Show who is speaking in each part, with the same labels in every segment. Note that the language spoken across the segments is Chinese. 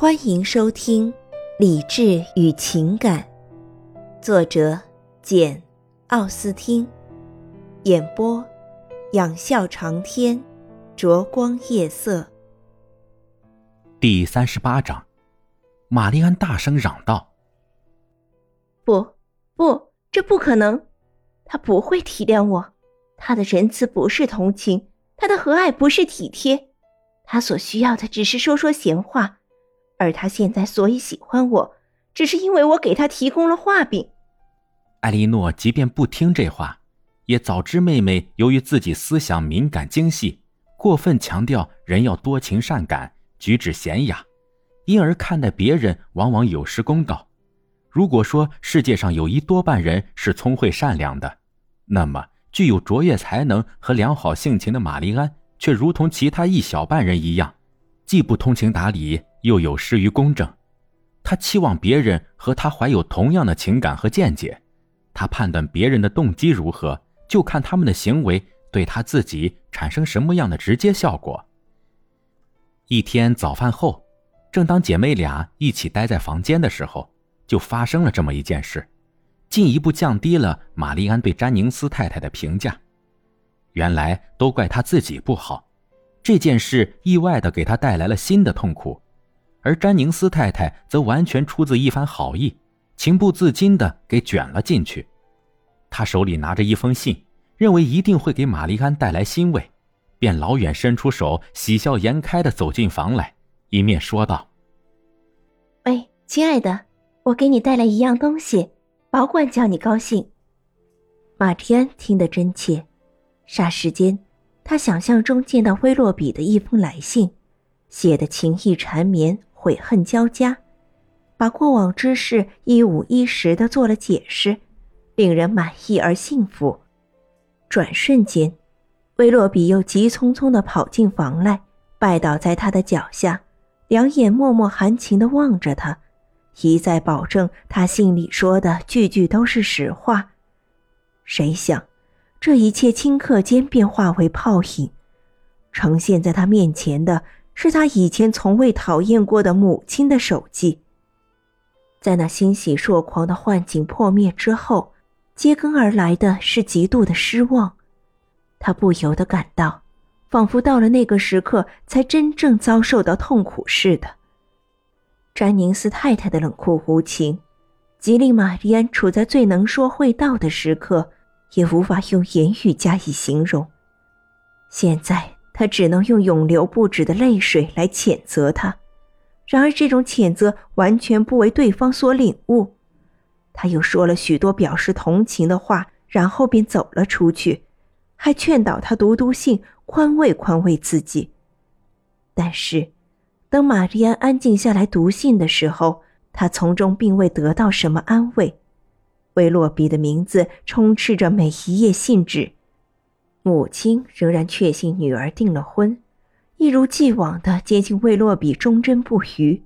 Speaker 1: 欢迎收听《理智与情感》，作者简·奥斯汀，演播：仰笑长天，灼光夜色。
Speaker 2: 第三十八章，玛丽安大声嚷道：“
Speaker 3: 不，不，这不可能！他不会体谅我，他的仁慈不是同情，他的和蔼不是体贴，他所需要的只是说说闲话。”而他现在所以喜欢我，只是因为我给他提供了画饼。
Speaker 2: 艾莉诺即便不听这话，也早知妹妹由于自己思想敏感精细，过分强调人要多情善感、举止娴雅，因而看待别人往往有失公道。如果说世界上有一多半人是聪慧善良的，那么具有卓越才能和良好性情的玛丽安，却如同其他一小半人一样，既不通情达理。又有失于公正，他期望别人和他怀有同样的情感和见解，他判断别人的动机如何，就看他们的行为对他自己产生什么样的直接效果。一天早饭后，正当姐妹俩一起待在房间的时候，就发生了这么一件事，进一步降低了玛丽安对詹宁斯太太的评价。原来都怪他自己不好，这件事意外的给他带来了新的痛苦。而詹宁斯太太则完全出自一番好意，情不自禁地给卷了进去。他手里拿着一封信，认为一定会给玛丽安带来欣慰，便老远伸出手，喜笑颜开地走进房来，一面说道：“
Speaker 3: 喂，亲爱的，我给你带来一样东西，保管叫你高兴。”
Speaker 1: 玛丽安听得真切，霎时间，他想象中见到威洛比的一封来信。写的情意缠绵，悔恨交加，把过往之事一五一十的做了解释，令人满意而幸福。转瞬间，威洛比又急匆匆的跑进房来，拜倒在他的脚下，两眼默默含情的望着他，一再保证他信里说的句句都是实话。谁想，这一切顷刻间便化为泡影，呈现在他面前的。是他以前从未讨厌过的母亲的手迹。在那欣喜若狂的幻境破灭之后，接踵而来的是极度的失望。他不由得感到，仿佛到了那个时刻才真正遭受到痛苦似的。詹宁斯太太的冷酷无情，即令玛丽安处在最能说会道的时刻，也无法用言语加以形容。现在。他只能用永流不止的泪水来谴责他，然而这种谴责完全不为对方所领悟。他又说了许多表示同情的话，然后便走了出去，还劝导他读读信，宽慰宽慰自己。但是，等玛丽安安静下来读信的时候，他从中并未得到什么安慰。威洛比的名字充斥着每一页信纸。母亲仍然确信女儿订了婚，一如既往的坚信魏洛比忠贞不渝。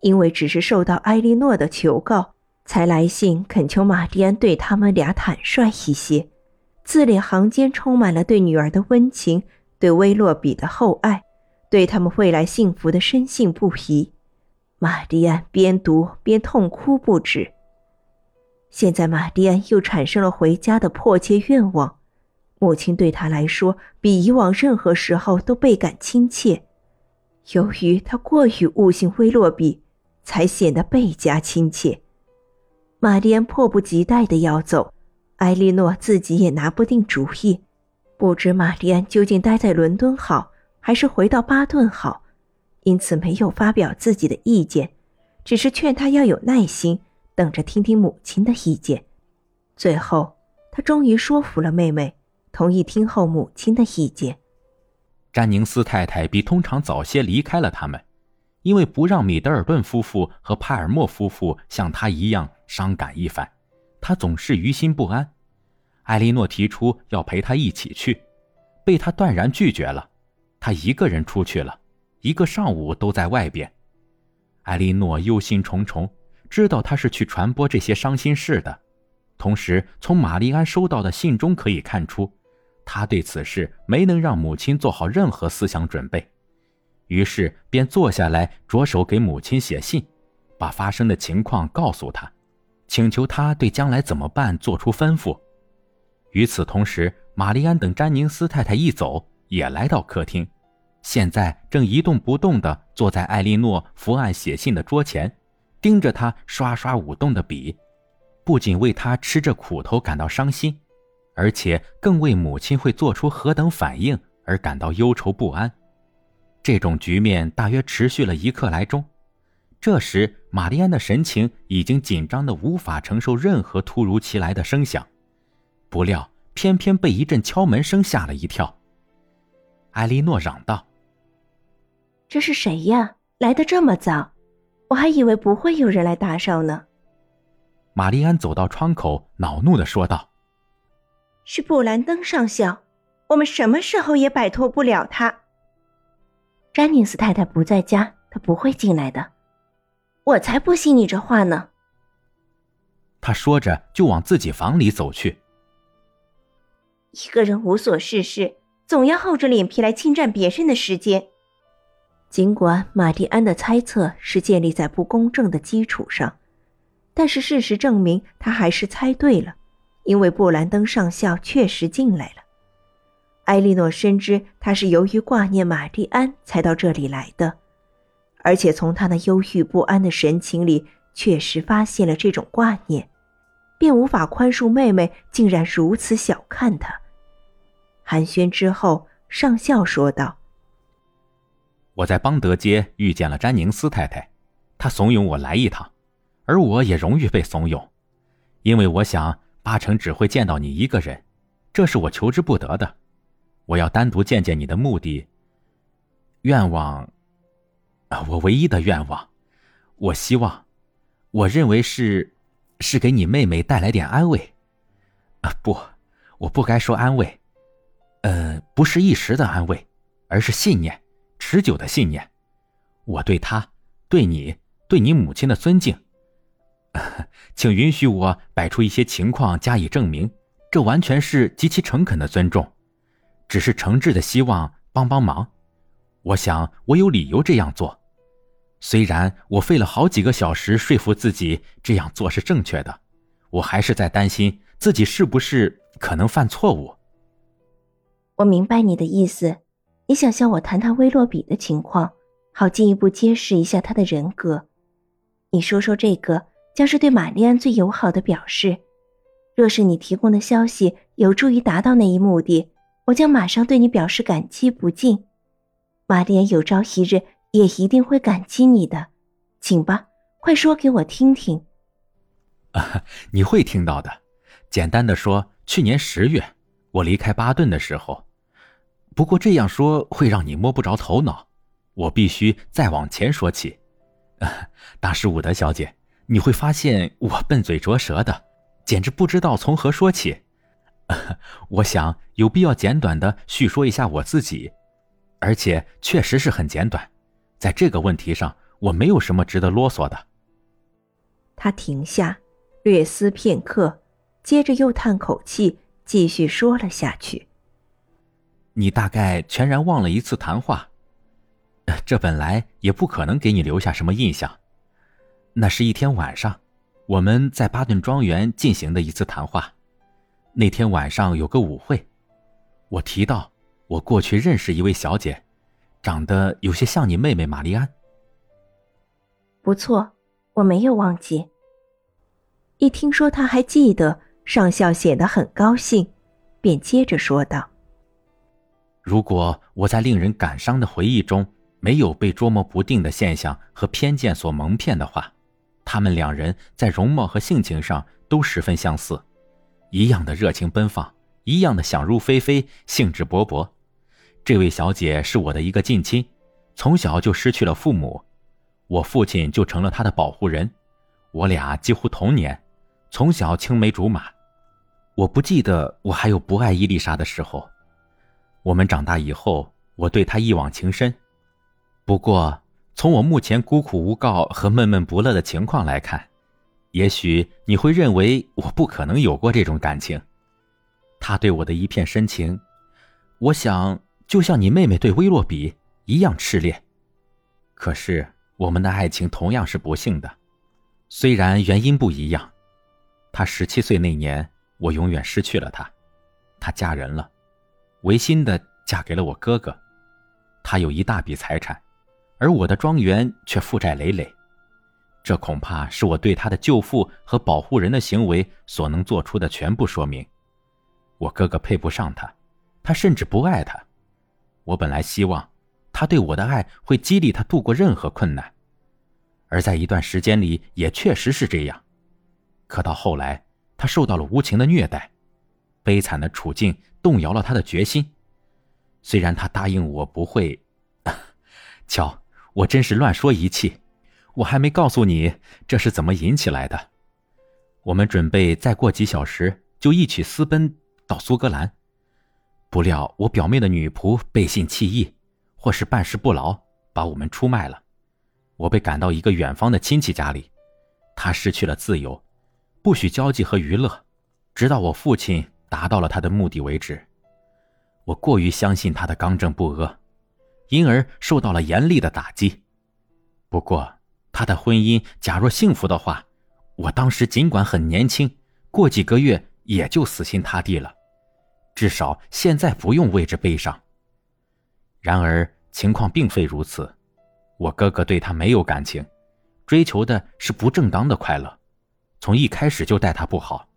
Speaker 1: 因为只是受到埃莉诺的求告，才来信恳求玛蒂安对他们俩坦率一些，字里行间充满了对女儿的温情，对威洛比的厚爱，对他们未来幸福的深信不疑。玛蒂安边读边痛哭不止。现在玛蒂安又产生了回家的迫切愿望。母亲对他来说，比以往任何时候都倍感亲切。由于他过于悟性威洛比，才显得倍加亲切。玛丽安迫不及待的要走，埃莉诺自己也拿不定主意，不知玛丽安究竟待在伦敦好，还是回到巴顿好，因此没有发表自己的意见，只是劝他要有耐心，等着听听母亲的意见。最后，他终于说服了妹妹。同意听候母亲的意见。
Speaker 2: 詹宁斯太太比通常早些离开了他们，因为不让米德尔顿夫妇和帕尔默夫妇像他一样伤感一番，他总是于心不安。艾莉诺提出要陪他一起去，被他断然拒绝了。他一个人出去了，一个上午都在外边。艾莉诺忧心忡忡，知道他是去传播这些伤心事的。同时，从玛丽安收到的信中可以看出。他对此事没能让母亲做好任何思想准备，于是便坐下来，着手给母亲写信，把发生的情况告诉她，请求她对将来怎么办做出吩咐。与此同时，玛丽安等詹宁斯太太一走，也来到客厅，现在正一动不动地坐在艾莉诺伏案写信的桌前，盯着他刷刷舞动的笔，不仅为他吃着苦头感到伤心，而且更为母亲会做出何等反应而感到忧愁不安。这种局面大约持续了一刻来钟。这时，玛丽安的神情已经紧张的无法承受任何突如其来的声响。不料，偏偏被一阵敲门声吓了一跳。艾莉诺嚷道：“
Speaker 1: 这是谁呀？来的这么早，我还以为不会有人来打扰呢。”
Speaker 2: 玛丽安走到窗口，恼怒的说道：“
Speaker 1: 是布兰登上校，我们什么时候也摆脱不了他。”詹宁斯太太不在家，他不会进来的。我才不信你这话呢。
Speaker 2: 他说着就往自己房里走去。
Speaker 1: 一个人无所事事，总要厚着脸皮来侵占别人的时间。尽管玛蒂安的猜测是建立在不公正的基础上，但是事实证明他还是猜对了，因为布兰登上校确实进来了。埃莉诺深知他是由于挂念玛蒂安才到这里来的，而且从他那忧郁不安的神情里，确实发现了这种挂念。便无法宽恕妹妹竟然如此小看他。寒暄之后，上校说道：“
Speaker 2: 我在邦德街遇见了詹宁斯太太，她怂恿我来一趟，而我也容易被怂恿，因为我想八成只会见到你一个人，这是我求之不得的。我要单独见见你的目的、愿望，啊，我唯一的愿望，我希望，我认为是。”是给你妹妹带来点安慰，啊不，我不该说安慰，呃，不是一时的安慰，而是信念，持久的信念。我对他、对你、对你母亲的尊敬，请允许我摆出一些情况加以证明，这完全是极其诚恳的尊重，只是诚挚的希望帮帮忙。我想我有理由这样做。虽然我费了好几个小时说服自己这样做是正确的，我还是在担心自己是不是可能犯错误。
Speaker 1: 我明白你的意思，你想向我谈谈威洛比的情况，好进一步揭示一下他的人格。你说说这个将是对玛丽安最友好的表示。若是你提供的消息有助于达到那一目的，我将马上对你表示感激不尽。玛丽安有朝一日。也一定会感激你的，请吧，快说给我听听。
Speaker 2: 啊，你会听到的。简单的说，去年十月我离开巴顿的时候，不过这样说会让你摸不着头脑，我必须再往前说起。大师伍德小姐，你会发现我笨嘴拙舌的，简直不知道从何说起。我想有必要简短的叙说一下我自己，而且确实是很简短。在这个问题上，我没有什么值得啰嗦的。
Speaker 4: 他停下，略思片刻，接着又叹口气，继续说了下去：“
Speaker 2: 你大概全然忘了一次谈话，这本来也不可能给你留下什么印象。那是一天晚上，我们在巴顿庄园进行的一次谈话。那天晚上有个舞会，我提到我过去认识一位小姐。”长得有些像你妹妹玛丽安。
Speaker 1: 不错，我没有忘记。
Speaker 4: 一听说他还记得，上校显得很高兴，便接着说道：“
Speaker 2: 如果我在令人感伤的回忆中没有被捉摸不定的现象和偏见所蒙骗的话，他们两人在容貌和性情上都十分相似，一样的热情奔放，一样的想入非非，兴致勃勃。”这位小姐是我的一个近亲，从小就失去了父母，我父亲就成了她的保护人。我俩几乎同年，从小青梅竹马。我不记得我还有不爱伊丽莎的时候。我们长大以后，我对他一往情深。不过，从我目前孤苦无告和闷闷不乐的情况来看，也许你会认为我不可能有过这种感情。他对我的一片深情，我想。就像你妹妹对威洛比一样炽烈，可是我们的爱情同样是不幸的，虽然原因不一样。她十七岁那年，我永远失去了她，她嫁人了，违心的嫁给了我哥哥，他有一大笔财产，而我的庄园却负债累累。这恐怕是我对他的舅父和保护人的行为所能做出的全部说明。我哥哥配不上她，他甚至不爱她。我本来希望，他对我的爱会激励他度过任何困难，而在一段时间里也确实是这样。可到后来，他受到了无情的虐待，悲惨的处境动摇了他的决心。虽然他答应我不会，瞧，我真是乱说一气。我还没告诉你这是怎么引起来的。我们准备再过几小时就一起私奔到苏格兰，不料我表妹的女仆背信弃义，或是办事不牢，把我们出卖了。我被赶到一个远方的亲戚家里，他失去了自由。不许交际和娱乐，直到我父亲达到了他的目的为止。我过于相信他的刚正不阿，因而受到了严厉的打击。不过，他的婚姻假若幸福的话，我当时尽管很年轻，过几个月也就死心塌地了。至少现在不用为之悲伤。然而情况并非如此，我哥哥对他没有感情，追求的是不正当的快乐。从一开始就待他不好。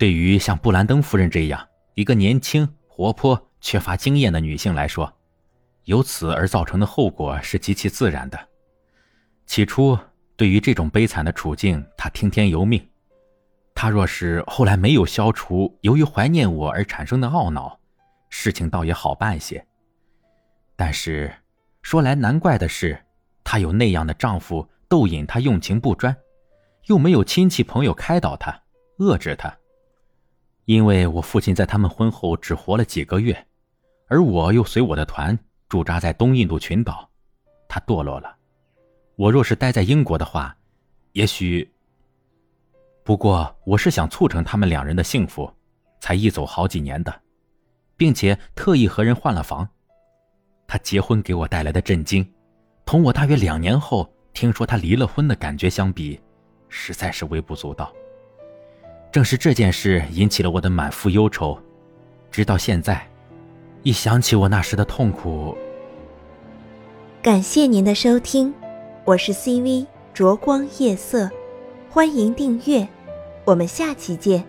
Speaker 2: 对于像布兰登夫人这样一个年轻、活泼、缺乏经验的女性来说，由此而造成的后果是极其自然的。起初，对于这种悲惨的处境，她听天由命。她若是后来没有消除由于怀念我而产生的懊恼，事情倒也好办些。但是，说来难怪的是，她有那样的丈夫逗引她用情不专。又没有亲戚朋友开导她、遏制她，因为我父亲在他们婚后只活了几个月，而我又随我的团驻扎在东印度群岛，他堕落了。我若是待在英国的话，也许……不过我是想促成他们两人的幸福，才一走好几年的，并且特意和人换了房。他结婚给我带来的震惊，同我大约两年后听说他离了婚的感觉相比。实在是微不足道。正是这件事引起了我的满腹忧愁，直到现在，一想起我那时的痛苦。
Speaker 1: 感谢您的收听，我是 CV 灼光夜色，欢迎订阅，我们下期见。